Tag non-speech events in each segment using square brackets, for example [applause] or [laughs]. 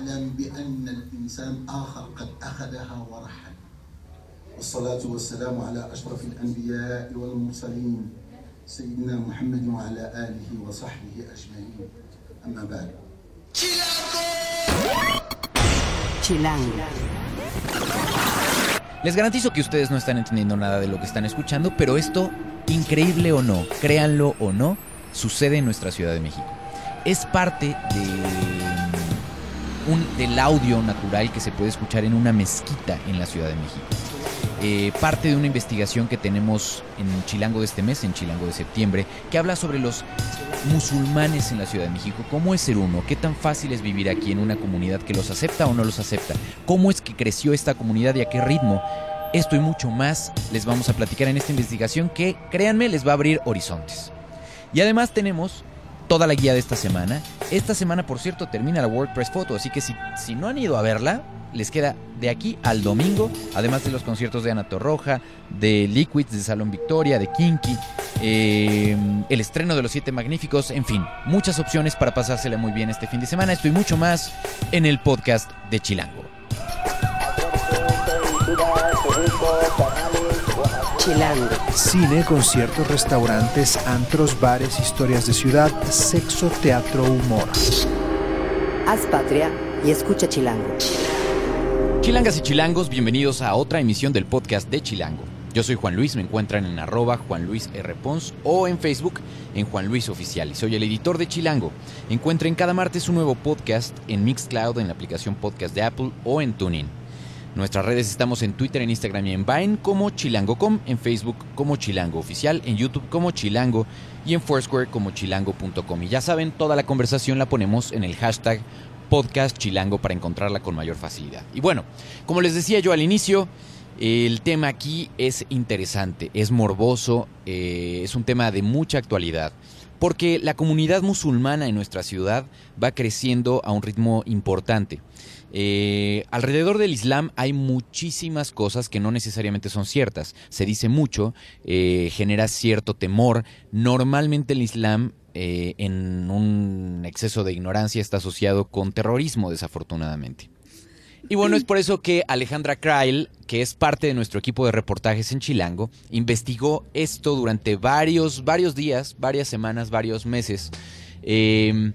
واعلم بأن الإنسان آخر قد أخذها ورحل والصلاة والسلام على أشرف الأنبياء والمرسلين سيدنا محمد وعلى آله وصحبه أجمعين أما بعد Chilango. Les garantizo que ustedes no están entendiendo nada de lo que están escuchando, pero esto, increíble o no, créanlo o no, sucede en nuestra Ciudad de México. Es parte de del audio natural que se puede escuchar en una mezquita en la Ciudad de México. Eh, parte de una investigación que tenemos en Chilango de este mes, en Chilango de septiembre, que habla sobre los musulmanes en la Ciudad de México. ¿Cómo es ser uno? ¿Qué tan fácil es vivir aquí en una comunidad que los acepta o no los acepta? ¿Cómo es que creció esta comunidad y a qué ritmo? Esto y mucho más les vamos a platicar en esta investigación que, créanme, les va a abrir horizontes. Y además tenemos toda la guía de esta semana. Esta semana, por cierto, termina la WordPress Photo, así que si, si no han ido a verla, les queda de aquí al domingo, además de los conciertos de Ana Torroja, de Liquids, de Salón Victoria, de Kinky, eh, el estreno de Los Siete Magníficos, en fin, muchas opciones para pasársela muy bien este fin de semana. Esto y mucho más en el podcast de Chilango. Chilango. Cine, conciertos, restaurantes, antros, bares, historias de ciudad, sexo, teatro, humor. Haz patria y escucha Chilango. Chilangas y chilangos, bienvenidos a otra emisión del podcast de Chilango. Yo soy Juan Luis, me encuentran en arroba Juan Luis R. Pons o en Facebook en Juan Luis Oficial y soy el editor de Chilango. Encuentren cada martes un nuevo podcast en Mixcloud, en la aplicación podcast de Apple o en TuneIn. Nuestras redes estamos en Twitter, en Instagram y en Vine como chilango.com, en Facebook como Chilango Oficial, en YouTube como Chilango y en Foursquare como chilango.com. Y ya saben, toda la conversación la ponemos en el hashtag podcast chilango para encontrarla con mayor facilidad. Y bueno, como les decía yo al inicio, el tema aquí es interesante, es morboso, eh, es un tema de mucha actualidad, porque la comunidad musulmana en nuestra ciudad va creciendo a un ritmo importante. Eh, alrededor del Islam hay muchísimas cosas que no necesariamente son ciertas. Se dice mucho, eh, genera cierto temor. Normalmente el Islam eh, en un exceso de ignorancia está asociado con terrorismo, desafortunadamente. Y bueno, es por eso que Alejandra Krail, que es parte de nuestro equipo de reportajes en Chilango, investigó esto durante varios, varios días, varias semanas, varios meses. Eh,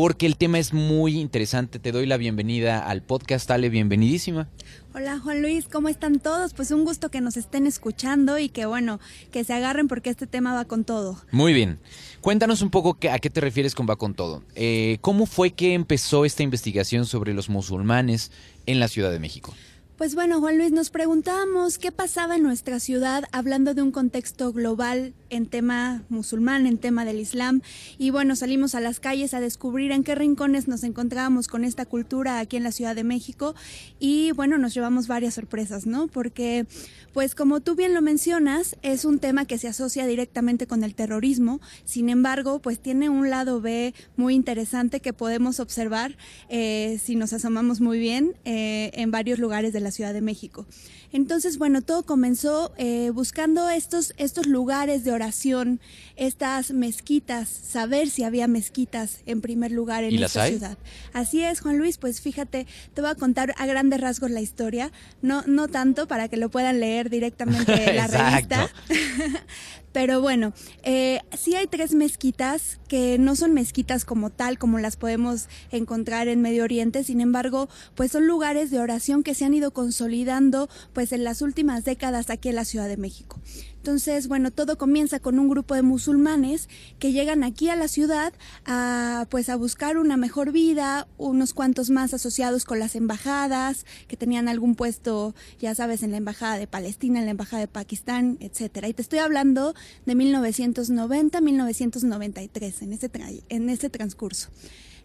porque el tema es muy interesante. Te doy la bienvenida al podcast, Ale, bienvenidísima. Hola Juan Luis, ¿cómo están todos? Pues un gusto que nos estén escuchando y que bueno, que se agarren porque este tema va con todo. Muy bien. Cuéntanos un poco a qué te refieres con va con todo. Eh, ¿Cómo fue que empezó esta investigación sobre los musulmanes en la Ciudad de México? Pues bueno, Juan Luis, nos preguntábamos qué pasaba en nuestra ciudad hablando de un contexto global en tema musulmán, en tema del Islam. Y bueno, salimos a las calles a descubrir en qué rincones nos encontrábamos con esta cultura aquí en la Ciudad de México. Y bueno, nos llevamos varias sorpresas, ¿no? Porque, pues como tú bien lo mencionas, es un tema que se asocia directamente con el terrorismo. Sin embargo, pues tiene un lado B muy interesante que podemos observar eh, si nos asomamos muy bien eh, en varios lugares de la Ciudad de México. Entonces, bueno, todo comenzó eh, buscando estos, estos lugares de oración, estas mezquitas, saber si había mezquitas en primer lugar en ¿Y las esta hay? ciudad. Así es, Juan Luis, pues fíjate, te voy a contar a grandes rasgos la historia, no, no tanto para que lo puedan leer directamente en la [laughs] revista. [laughs] Pero bueno, eh, sí hay tres mezquitas que no son mezquitas como tal, como las podemos encontrar en Medio Oriente, sin embargo, pues son lugares de oración que se han ido consolidando pues en las últimas décadas aquí en la Ciudad de México. Entonces, bueno, todo comienza con un grupo de musulmanes que llegan aquí a la ciudad a pues a buscar una mejor vida, unos cuantos más asociados con las embajadas, que tenían algún puesto, ya sabes, en la embajada de Palestina, en la embajada de Pakistán, etcétera. Y te estoy hablando de 1990-1993 en ese en ese transcurso.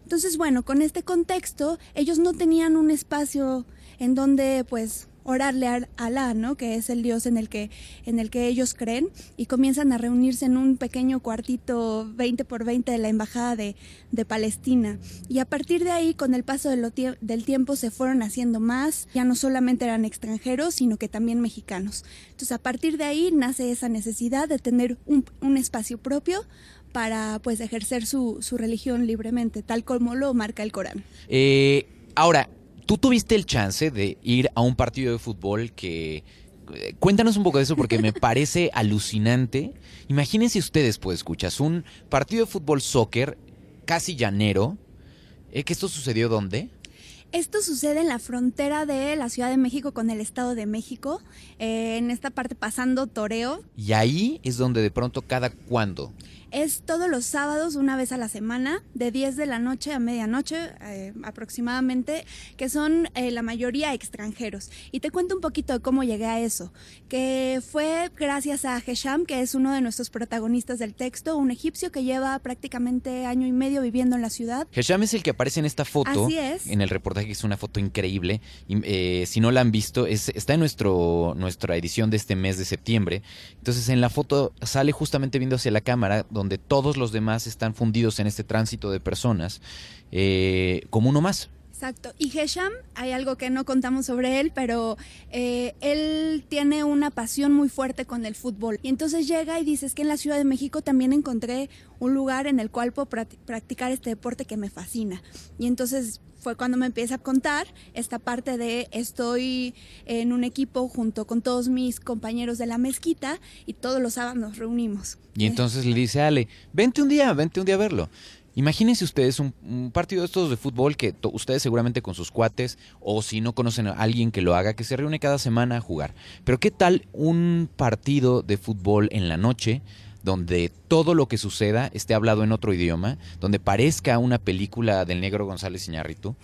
Entonces, bueno, con este contexto, ellos no tenían un espacio en donde, pues, orarle a Alá, ¿no? Que es el Dios en el que, en el que ellos creen, y comienzan a reunirse en un pequeño cuartito 20 por 20 de la embajada de, de Palestina. Y a partir de ahí, con el paso de del tiempo, se fueron haciendo más. Ya no solamente eran extranjeros, sino que también mexicanos. Entonces, a partir de ahí nace esa necesidad de tener un, un espacio propio para pues ejercer su, su religión libremente, tal como lo marca el Corán. Eh, Ahora, tú tuviste el chance de ir a un partido de fútbol que... eh, Cuéntanos un poco de eso porque me [laughs] parece alucinante. Imagínense ustedes, pues, escuchas, un partido de fútbol soccer casi llanero. Eh, ¿Que esto sucedió dónde? Esto sucede en la frontera de la Ciudad de México con el Estado de México, eh, en esta parte pasando Toreo. Y ahí es donde de pronto cada cuándo. Es todos los sábados, una vez a la semana, de 10 de la noche a medianoche eh, aproximadamente, que son eh, la mayoría extranjeros. Y te cuento un poquito de cómo llegué a eso, que fue gracias a Hesham, que es uno de nuestros protagonistas del texto, un egipcio que lleva prácticamente año y medio viviendo en la ciudad. Hesham es el que aparece en esta foto. Así es. En el reportaje, que es una foto increíble. Eh, si no la han visto, es, está en nuestro, nuestra edición de este mes de septiembre. Entonces, en la foto sale justamente viendo hacia la cámara, donde todos los demás están fundidos en este tránsito de personas, eh, como uno más. Exacto. Y Hesham, hay algo que no contamos sobre él, pero eh, él tiene una pasión muy fuerte con el fútbol. Y entonces llega y dice, es que en la Ciudad de México también encontré un lugar en el cual puedo practi- practicar este deporte que me fascina. Y entonces fue cuando me empieza a contar esta parte de estoy en un equipo junto con todos mis compañeros de la mezquita y todos los sábados nos reunimos. Y entonces le dice a Ale, vente un día, vente un día a verlo. Imagínense ustedes un, un partido de estos de fútbol que ustedes seguramente con sus cuates o si no conocen a alguien que lo haga, que se reúne cada semana a jugar. Pero ¿qué tal un partido de fútbol en la noche donde todo lo que suceda esté hablado en otro idioma, donde parezca una película del negro González Iñárritu?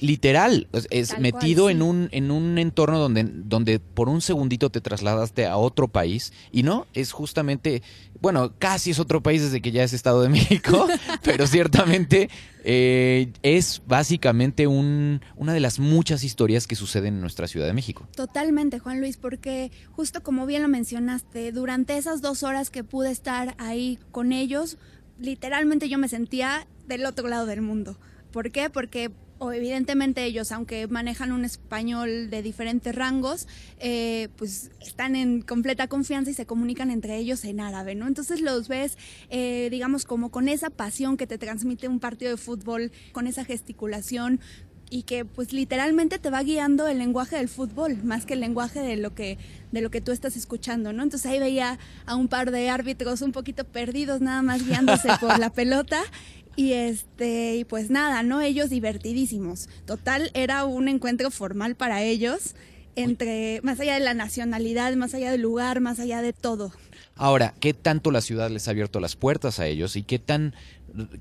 Literal, es, metido cual, en un en un entorno donde donde por un segundito te trasladaste a otro país y no es justamente bueno casi es otro país desde que ya es Estado de [laughs] México, pero ciertamente eh, es básicamente un una de las muchas historias que suceden en nuestra Ciudad de México. Totalmente, Juan Luis, porque justo como bien lo mencionaste, durante esas dos horas que pude estar ahí con ellos, literalmente yo me sentía del otro lado del mundo. ¿Por qué? Porque o evidentemente ellos, aunque manejan un español de diferentes rangos, eh, pues están en completa confianza y se comunican entre ellos en árabe, ¿no? Entonces los ves, eh, digamos, como con esa pasión que te transmite un partido de fútbol, con esa gesticulación, y que pues literalmente te va guiando el lenguaje del fútbol más que el lenguaje de lo que de lo que tú estás escuchando, ¿no? Entonces ahí veía a un par de árbitros un poquito perdidos nada más guiándose [laughs] por la pelota y este y pues nada, ¿no? Ellos divertidísimos. Total era un encuentro formal para ellos entre más allá de la nacionalidad, más allá del lugar, más allá de todo. Ahora, ¿qué tanto la ciudad les ha abierto las puertas a ellos y qué tan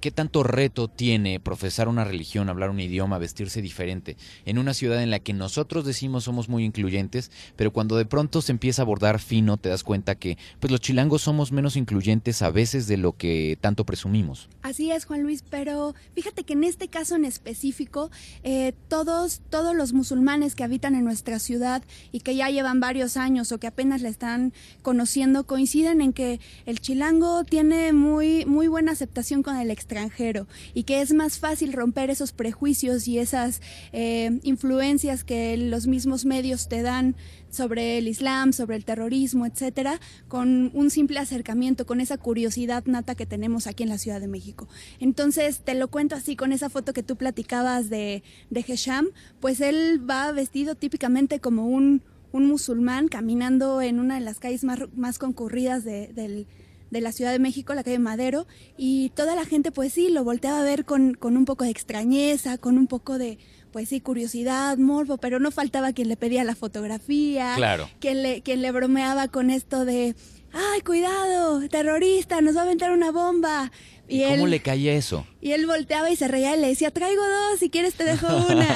qué tanto reto tiene profesar una religión, hablar un idioma, vestirse diferente en una ciudad en la que nosotros decimos somos muy incluyentes, pero cuando de pronto se empieza a abordar fino te das cuenta que pues los chilangos somos menos incluyentes a veces de lo que tanto presumimos. Así es, Juan Luis, pero fíjate que en este caso en específico, eh, todos, todos los musulmanes que habitan en nuestra ciudad y que ya llevan varios años o que apenas la están conociendo coinciden en que el chilango tiene muy, muy buena aceptación con el extranjero y que es más fácil romper esos prejuicios y esas eh, influencias que los mismos medios te dan sobre el Islam, sobre el terrorismo, etcétera, con un simple acercamiento, con esa curiosidad nata que tenemos aquí en la Ciudad de México. Entonces, te lo cuento así con esa foto que tú platicabas de, de Hesham, pues él va vestido típicamente como un, un musulmán caminando en una de las calles más, más concurridas de, del de la Ciudad de México, la calle Madero, y toda la gente pues sí, lo volteaba a ver con, con un poco de extrañeza, con un poco de, pues sí, curiosidad, morbo, pero no faltaba quien le pedía la fotografía, Claro. quien le, quien le bromeaba con esto de, ay, cuidado, terrorista, nos va a aventar una bomba. ¿Y, cómo le caía eso? Y él volteaba y se reía y le decía, traigo dos, si quieres te dejo [laughs] una.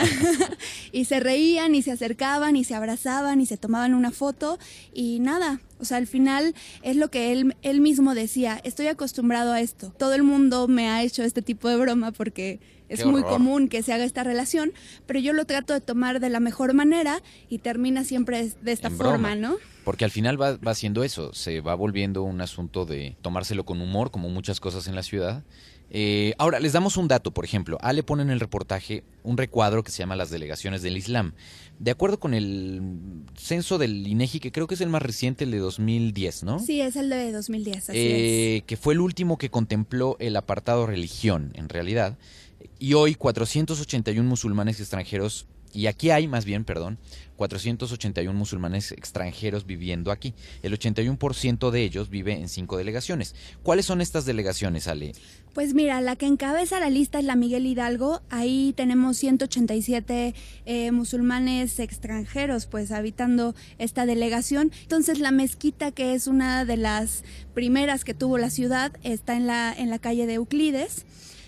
[laughs] y se reían y se acercaban y se abrazaban y se tomaban una foto y nada. O sea, al final es lo que él, él mismo decía, estoy acostumbrado a esto. Todo el mundo me ha hecho este tipo de broma porque es muy común que se haga esta relación, pero yo lo trato de tomar de la mejor manera y termina siempre de esta En broma. forma, ¿no? Porque al final va, va siendo eso, se va volviendo un asunto de tomárselo con humor, como muchas cosas en la ciudad. Eh, ahora, les damos un dato, por ejemplo. Ale pone en el reportaje un recuadro que se llama Las delegaciones del Islam. De acuerdo con el censo del INEGI, que creo que es el más reciente, el de 2010, ¿no? Sí, es el de 2010, así es. Eh, que fue el último que contempló el apartado religión, en realidad. y hoy 481 musulmanes extranjeros y aquí hay, más bien, perdón, 481 musulmanes extranjeros viviendo aquí. El 81% de ellos vive en cinco delegaciones. ¿Cuáles son estas delegaciones, Ale? Pues mira, la que encabeza la lista es la Miguel Hidalgo. Ahí tenemos 187 eh, musulmanes extranjeros, pues habitando esta delegación. Entonces la mezquita, que es una de las primeras que tuvo la ciudad, está en la en la calle de Euclides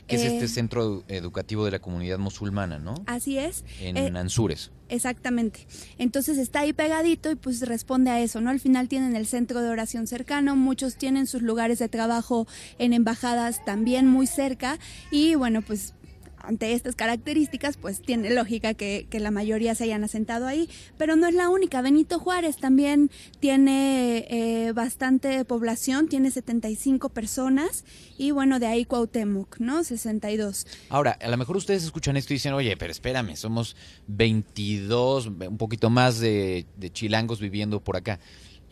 que es este eh, centro educativo de la comunidad musulmana, ¿no? Así es. En eh, Ansures. Exactamente. Entonces está ahí pegadito y pues responde a eso, ¿no? Al final tienen el centro de oración cercano, muchos tienen sus lugares de trabajo en embajadas también muy cerca y bueno, pues ante estas características, pues tiene lógica que, la mayoría se hayan asentado ahí, pero no es la única. Benito Juárez también tiene eh, bastante población, tiene 75 personas y bueno, de ahí Cuauhtémoc, ¿no? 62. Ahora, a lo mejor ustedes escuchan esto y dicen, oye, pero espérame, somos 22, un poquito más de, de chilangos viviendo por acá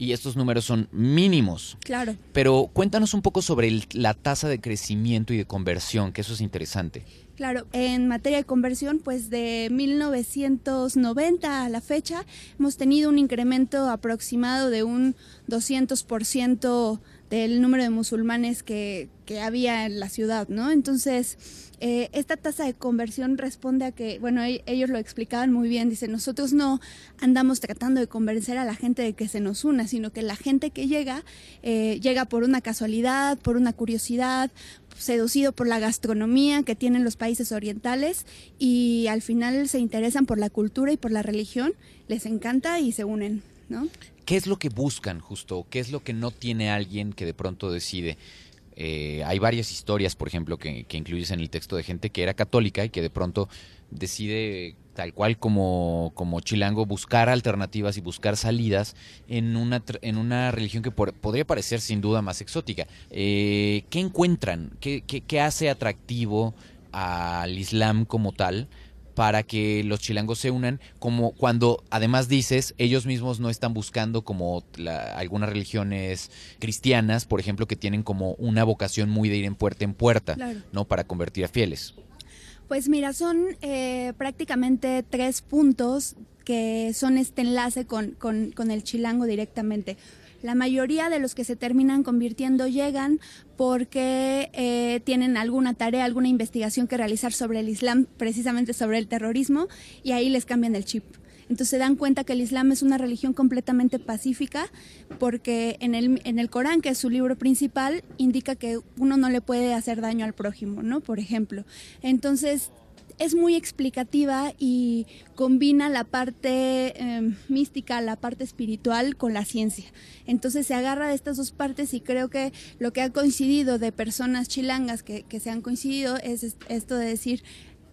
y estos números son mínimos. Claro. Pero cuéntanos un poco sobre la tasa de crecimiento y de conversión, que eso es interesante. Claro, en materia de conversión, pues de 1990 a la fecha hemos tenido un incremento aproximado de un 200% del número de musulmanes que, que había en la ciudad, ¿no? Entonces, eh, esta tasa de conversión responde a que, bueno, e-, ellos lo explicaban muy bien, dicen, nosotros no andamos tratando de convencer a la gente de que se nos una, sino que la gente que llega, eh, llega por una casualidad, por una curiosidad, seducido por la gastronomía que tienen los países orientales y al final se interesan por la cultura y por la religión, les encanta y se unen, ¿Qué es lo que buscan justo? ¿Qué es lo que no tiene alguien que de pronto decide? Eh, hay varias historias, por ejemplo, que, que incluyes en el texto de gente que era católica y que de pronto decide tal cual como, como Chilango, buscar alternativas y buscar salidas en una, en una religión que podría parecer sin duda más exótica. Eh, ¿Qué encuentran? ¿Qué, qué, hace atractivo al Islam como tal? Para que los chilangos se unan, como cuando además dices, ellos mismos no están buscando como algunas religiones cristianas, por ejemplo, que tienen como una vocación muy de ir en puerta en puerta, ¿no? Para convertir a fieles. Pues mira, son eh, prácticamente tres puntos que son este enlace con, con, el chilango directamente. La mayoría de los que se terminan convirtiendo llegan porque eh, tienen alguna tarea, alguna investigación que realizar sobre el Islam, precisamente sobre el terrorismo, y ahí les cambian el chip. Entonces se dan cuenta que el Islam es una religión completamente pacífica porque en el, en el Corán, que es su libro principal, indica que uno no le puede hacer daño al prójimo, ¿no? Por ejemplo. Entonces es muy explicativa y combina la parte em, mística, la parte espiritual con la ciencia. Entonces se agarra de estas dos partes y creo que lo que ha coincidido de personas chilangas que, que se han coincidido es esto de decir,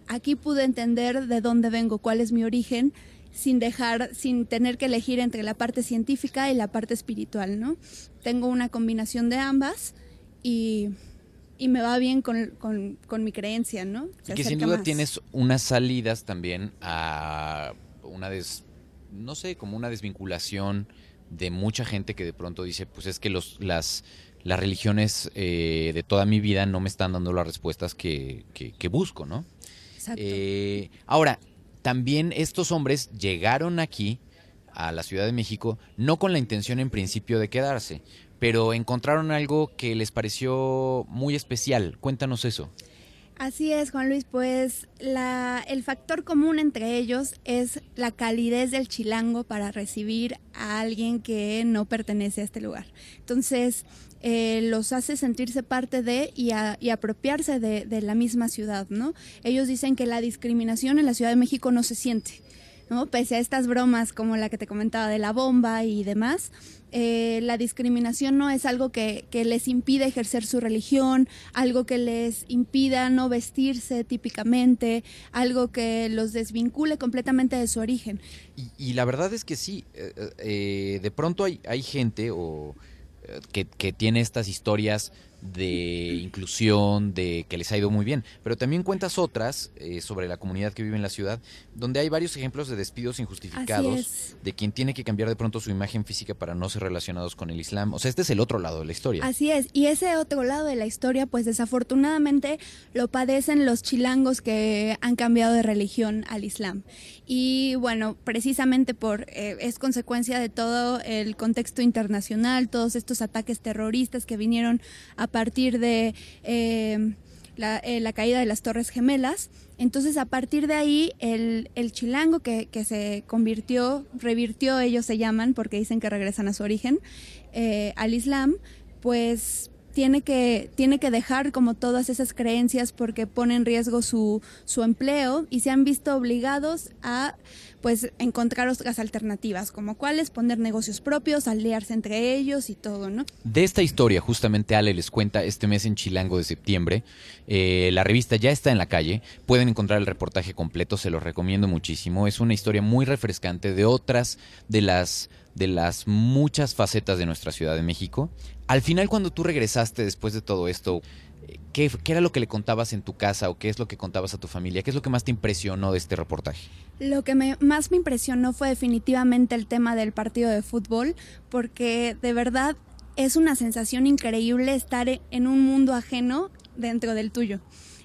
aquí pude entender de dónde vengo, cuál es mi origen, sin dejar, sin tener que elegir entre la parte científica y la parte espiritual, ¿no? Tengo una combinación de ambas y, y me va bien con, con, mi creencia, ¿no? y que sin duda tienes unas salidas también a una des, no sé, como una desvinculación de mucha gente que de pronto dice, pues es que los, las, las religiones eh, de toda mi vida no me están dando las respuestas que, que, busco, ¿no? Exacto. Eh, ahora, también estos hombres llegaron aquí, a la Ciudad de México, no con la intención en principio de quedarse, pero encontraron algo que les pareció muy especial. Cuéntanos eso. Así es, Juan Luis, pues la, el factor común entre ellos es la calidez del chilango para recibir a alguien que no pertenece a este lugar. Entonces, eh, los hace sentirse parte de y, apropiarse de, la misma ciudad, ¿no? Ellos dicen que la discriminación en la Ciudad de México no se siente, ¿no? Pese a estas bromas como la que te comentaba de la bomba y demás, eh, la discriminación no es algo que, les impide ejercer su religión, algo que les impida no vestirse típicamente, algo que los desvincule completamente de su origen. Y, la verdad es que sí, eh, de pronto hay, hay gente o que, tiene estas historias de inclusión, de que les ha ido muy bien. Pero también cuentas otras eh, sobre la comunidad que vive en la ciudad, donde hay varios ejemplos de despidos injustificados, de quien tiene que cambiar de pronto su imagen física para no ser relacionados con el Islam. O sea, este es el otro lado de la historia. Así es, y ese otro lado de la historia, pues desafortunadamente lo padecen los chilangos que han cambiado de religión al Islam. Y bueno, precisamente por eh, es consecuencia de todo el contexto internacional, todos estos ataques terroristas que vinieron a partir de eh, eh, la, caída de las Torres Gemelas. Entonces, a partir de ahí, el, chilango que, se convirtió, revirtió, ellos se llaman, porque dicen que regresan a su origen, eh, al Islam, pues tiene que, tiene que dejar como todas esas creencias porque pone en riesgo su, su empleo y se han visto obligados a pues encontrar otras alternativas, como cuáles, poner negocios propios, aliarse entre ellos y todo, ¿no? De esta historia, justamente Ale les cuenta este mes en Chilango de septiembre. Eh, la revista ya está en la calle, pueden encontrar el reportaje completo, se los recomiendo muchísimo. Es una historia muy refrescante de otras de las de las muchas facetas de nuestra Ciudad de México. Al final, cuando tú regresaste después de todo esto, ¿Qué, ¿Qué, era lo que le contabas en tu casa o qué es lo que contabas a tu familia? ¿Qué es lo que más te impresionó de este reportaje? Lo que más me impresionó fue definitivamente el tema del partido de fútbol, porque de verdad es una sensación increíble estar en un mundo ajeno dentro del tuyo.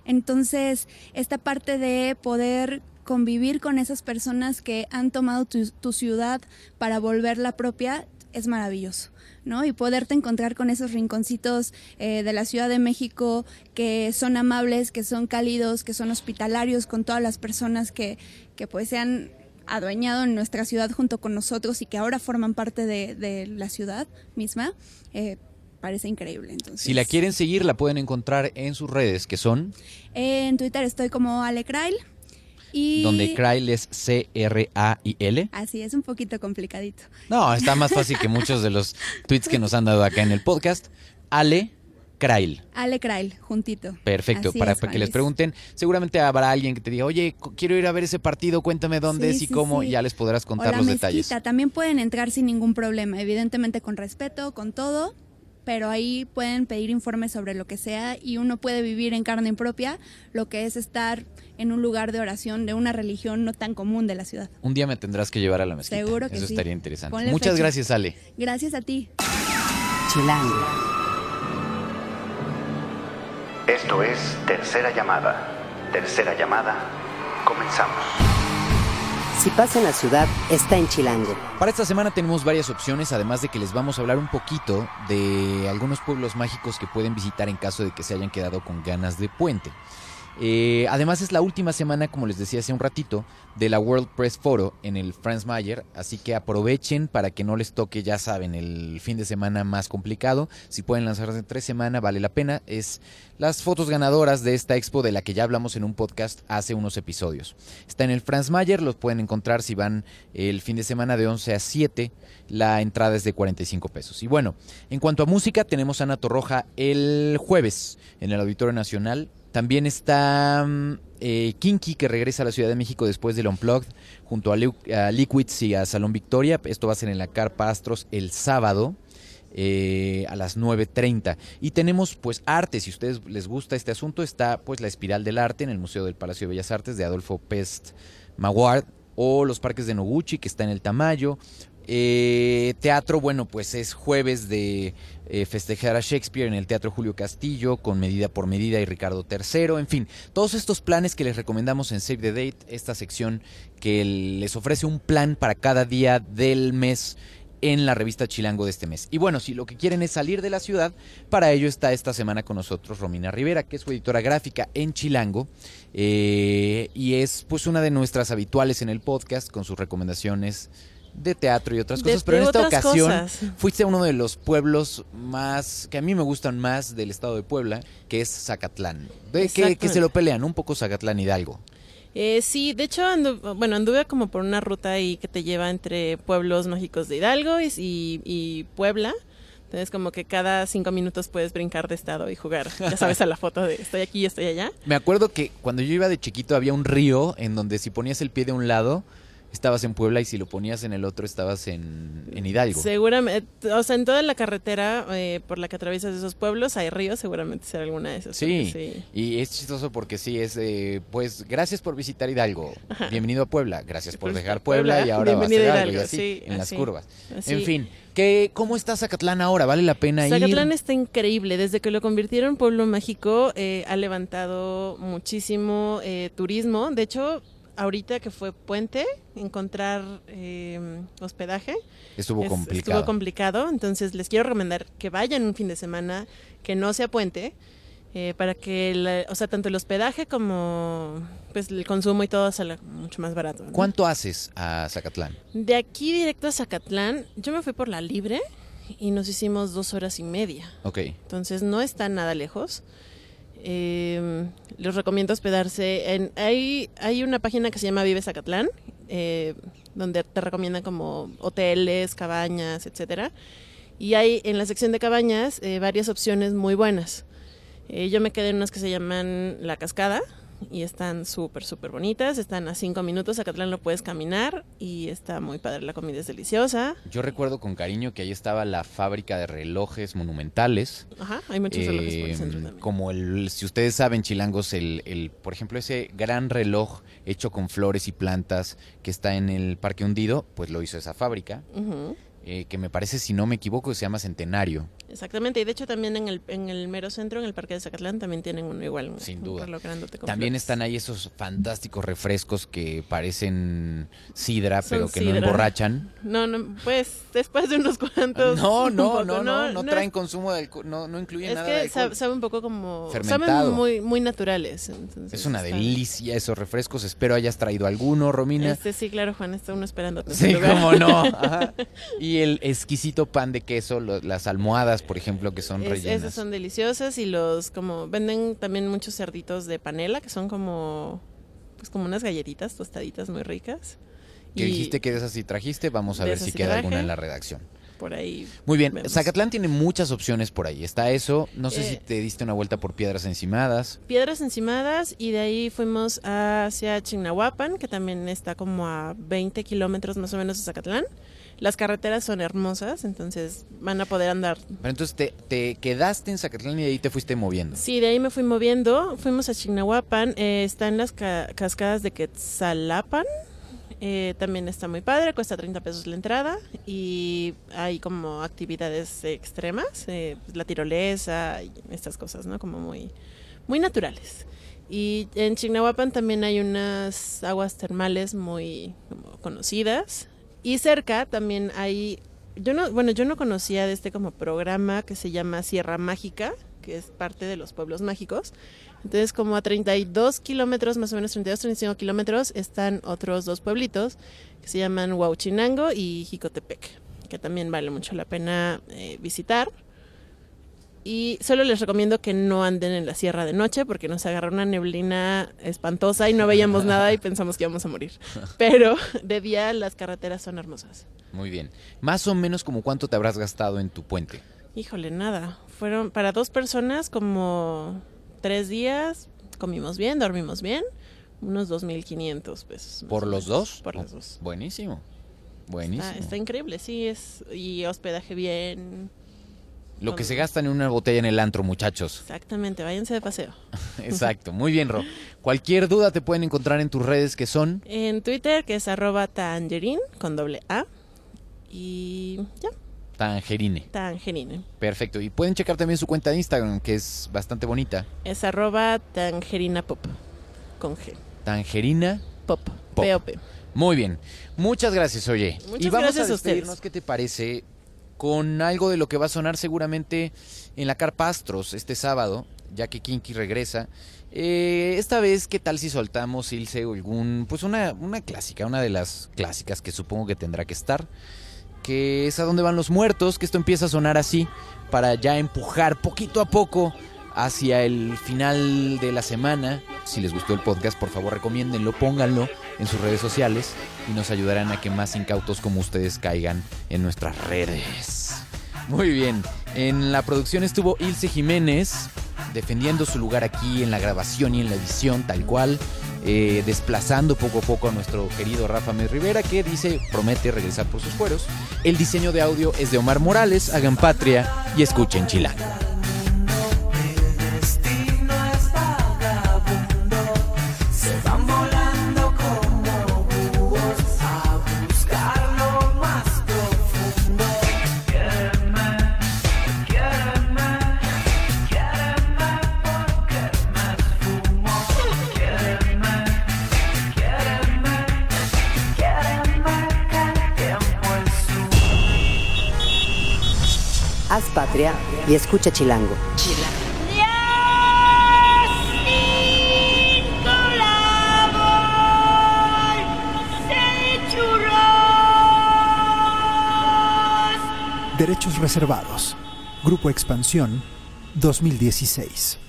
Entonces, esta parte de poder convivir con esas personas que han tomado tu, tu ciudad para volverla propia es maravilloso. ¿no? Y poderte encontrar con esos rinconcitos eh, de la Ciudad de México que son amables, que son cálidos, que son hospitalarios con todas las personas que, que pues se han adueñado en nuestra ciudad junto con nosotros y que ahora forman parte de, la ciudad misma. Eh, parece increíble. Entonces. Si la quieren seguir, la pueden encontrar en sus redes, que son... en Twitter estoy como Alecrail donde Krail es C-R-A-I-L. Así es, un poquito complicadito. No, está más fácil que muchos de los tweets que nos han dado acá en el podcast. Ale Krail. Ale Krail, juntito. Perfecto, para, que les pregunten. Seguramente habrá alguien que te diga, oye, quiero ir a ver ese partido, cuéntame dónde es y cómo, y ya les podrás contar los detalles. También pueden entrar sin ningún problema, evidentemente con respeto, con todo, pero ahí pueden pedir informes sobre lo que sea y uno puede vivir en carne propia lo que es estar en un lugar de oración de una religión no tan común de la ciudad. Un día me tendrás que llevar a la mezquita. Seguro que Eso sí. estaría interesante. Muchas gracias, Ale. Gracias a ti. Chilango. Esto es Tercera Llamada. Tercera Llamada. Comenzamos. Si pasa en la ciudad, está en Chilango. Para esta semana tenemos varias opciones, además de que les vamos a hablar un poquito de algunos pueblos mágicos que pueden visitar en caso de que se hayan quedado con ganas de puente. Eh, además es la última semana, como les decía hace un ratito, de la World Press Photo en el Franz Mayer, así que aprovechen para que no les toque, ya saben, el fin de semana más complicado. Si pueden lanzarse en tres semanas, vale la pena. Es las fotos ganadoras de esta expo de la que ya hablamos en un podcast hace unos episodios. Está en el Franz Mayer, los pueden encontrar si van el fin de semana de 11 a 7. La entrada es de 45 pesos. Y bueno, en cuanto a música, tenemos a Ana Torroja el jueves en el Auditorio Nacional también está mm, eh, Kinky, que regresa a la Ciudad de México después del Unplugged, junto a, Liquids y a Salón Victoria. Esto va a ser en la Carpa Astros el sábado. Eh, a las 9.30. Y tenemos pues arte, si a ustedes les gusta este asunto, está pues la Espiral del Arte en el Museo del Palacio de Bellas Artes de Adolfo Pest Maguard, o los parques de Noguchi, que está en el Tamayo, eh, teatro, bueno, pues es jueves de eh, festejar a Shakespeare en el Teatro Julio Castillo con Medida por Medida y Ricardo III. En fin, todos estos planes que les recomendamos en Save the Date, esta sección que les ofrece un plan para cada día del mes en la revista Chilango de este mes. Y bueno, si lo que quieren es salir de la ciudad, para ello está esta semana con nosotros Romina Rivera, que es su editora gráfica en Chilango eh, y es pues una de nuestras habituales en el podcast con sus recomendaciones de teatro y otras cosas, pero en esta ocasión fuiste a uno de los pueblos más, que a mí me gustan más del estado de Puebla, que es Zacatlán. De que, se lo pelean un poco Zacatlán Hidalgo. Eh, sí, de hecho, bueno, anduve como por una ruta ahí que te lleva entre pueblos mágicos de Hidalgo y, Puebla. Entonces, como que cada cinco minutos puedes brincar de estado y jugar, ya sabes, a la foto de estoy aquí y estoy allá. [laughs] Me acuerdo que cuando yo iba de chiquito había un río en donde si ponías el pie de un lado, estabas en Puebla y si lo ponías en el otro estabas en, en Hidalgo. Seguramente, o sea, en toda la carretera eh, por la que atraviesas esos pueblos hay ríos, seguramente será alguna de esas. Sí, sí. y es chistoso porque sí, es, eh, pues, gracias por visitar Hidalgo, bienvenido a Puebla, gracias por Por dejar Puebla, Puebla, y ahora vas a Hidalgo, y así, sí, en las curvas. así. En fin, ¿qué, ¿cómo está Zacatlán ahora? ¿Vale la pena ir? Zacatlán está increíble. Desde que lo convirtieron en pueblo mágico, eh, ha levantado muchísimo eh, turismo. De hecho, ahorita que fue puente, encontrar eh, hospedaje Estuvo es- complicado. estuvo complicado. Entonces, les quiero recomendar que vayan un fin de semana que no sea puente. eh, para que, la- o sea, tanto el hospedaje como pues el consumo y todo salga mucho más barato. ¿no? ¿Cuánto haces a Zacatlán? De aquí directo a Zacatlán, yo me fui por la libre y nos hicimos dos horas y media. Ok. Entonces no está nada lejos. Eh, les recomiendo hospedarse en... Hay, hay una página que se llama Vive Zacatlán, eh, donde te recomiendan como hoteles, cabañas, etcétera. Y hay en la sección de cabañas eh, varias opciones muy buenas. Eh, yo me quedé en unas que se llaman La Cascada y están súper, súper bonitas. Están a cinco minutos. Zacatlán lo puedes caminar y está muy padre. La comida es deliciosa. Yo recuerdo con cariño que ahí estaba la fábrica de relojes monumentales. Ajá, hay muchos relojes por el centro también. como el, si ustedes saben, chilangos, el, el, por ejemplo, ese gran reloj hecho con flores y plantas que está en el Parque Hundido, pues lo hizo esa fábrica. Eh, que me parece, si no me equivoco, se llama Centenario. Exactamente, y de hecho también en el, en el mero centro, en el parque de Zacatlán, también tienen uno igual. un- Sin duda. También flores. están ahí esos fantásticos refrescos que parecen sidra, Son pero que no emborrachan. No, no, pues después de unos cuantos. No, no, poco, no, no, no, traen es- consumo de alcohol, no, no incluyen Es nada de que alcohol. sabe, sabe un poco como. Fermentado. Saben muy, muy naturales. entonces Es una está- delicia esos refrescos. Espero hayas traído alguno, Romina. Este sí, claro, Juan, está uno esperando. Sí, cómo no. [laughs] Ajá. Y el exquisito pan de queso, las almohadas, por ejemplo, que son Es- rellenas. esas son deliciosas y los como venden también muchos cerditos de panela que son como pues como unas galletitas tostaditas muy ricas. Que Y dijiste que de esas sí trajiste, vamos a ver si queda traje. alguna en la redacción. por ahí Muy bien, Vemos. Zacatlán tiene muchas opciones por ahí. Está eso, no sé Eh, si te diste una vuelta por Piedras Encimadas. Piedras Encimadas y de ahí fuimos hacia Chignahuapan, que también está como a 20 kilómetros más o menos de Zacatlán. Las carreteras son hermosas, entonces van a poder andar. Pero entonces te, te quedaste en Zacatlán y de ahí te fuiste moviendo. Sí, de ahí me fui moviendo. Fuimos a Chignahuapan, eh, están las ca- cascadas de Quetzalapan. eh, también está muy padre, cuesta 30 pesos la entrada y hay como actividades extremas, eh, pues, la tirolesa y estas cosas, ¿no? Como muy, muy naturales. Y en Chignahuapan también hay unas aguas termales muy conocidas. Y cerca también hay, yo no, bueno, yo no conocía de este como programa que se llama Sierra Mágica, que es parte de los pueblos mágicos. Entonces, como a 32 kilómetros, más o menos 32, 35 kilómetros, están otros dos pueblitos que se llaman Huauchinango y Jicotepec, que también vale mucho la pena eh, visitar. Y solo les recomiendo que no anden en la sierra de noche porque nos agarró una neblina espantosa y no veíamos nada y pensamos que íbamos a morir. [laughs] Pero de día las carreteras son hermosas. Muy bien. Más o menos como cuánto te habrás gastado en tu puente. Híjole, nada. Fueron para dos personas como tres días. Comimos bien, dormimos bien. Unos 2.500 pesos. ¿Por los dos? Por Oh, los dos. Buenísimo. Buenísimo. Está, está increíble, sí. es Y hospedaje bien. Lo que se gasta en una botella en el antro, muchachos. Exactamente, váyanse de paseo. [laughs] Exacto. Muy bien, Ro. [laughs] Cualquier duda te pueden encontrar en tus redes que son. En Twitter, que es arroba tangerine con doble A. Y ya, Tangerine. tangerine. Perfecto. Y pueden checar también su cuenta de Instagram, que es bastante bonita. Es arroba tangerina pop. Con G. Tangerina. Pop. Pop. P-O-P. Muy bien. Muchas gracias, oye. Muchas y vamos gracias a a ustedes. ¿qué te parece? Con algo de lo que va a sonar seguramente en la Carpa Astros este sábado, ya que Kinky regresa. Eh, esta vez, ¿qué tal si soltamos, Ilse, algún, pues una, una clásica, una de las clásicas que supongo que tendrá que estar, que es a dónde van los muertos, que esto empieza a sonar así, para ya empujar poquito a poco hacia el final de la semana. Si les gustó el podcast, por favor recomiéndenlo, pónganlo en sus redes sociales y nos ayudarán a que más incautos como ustedes caigan en nuestras redes. Muy bien, en la producción estuvo Ilse Jiménez defendiendo su lugar aquí en la grabación y en la edición tal cual. eh, desplazando poco a poco a nuestro querido Rafa Med Rivera, que dice promete regresar por sus fueros. El diseño de audio es de Omar Morales, hagan patria y escuchen Chilango. Y escucha Chilango. Derechos reservados. Grupo Expansión 2016.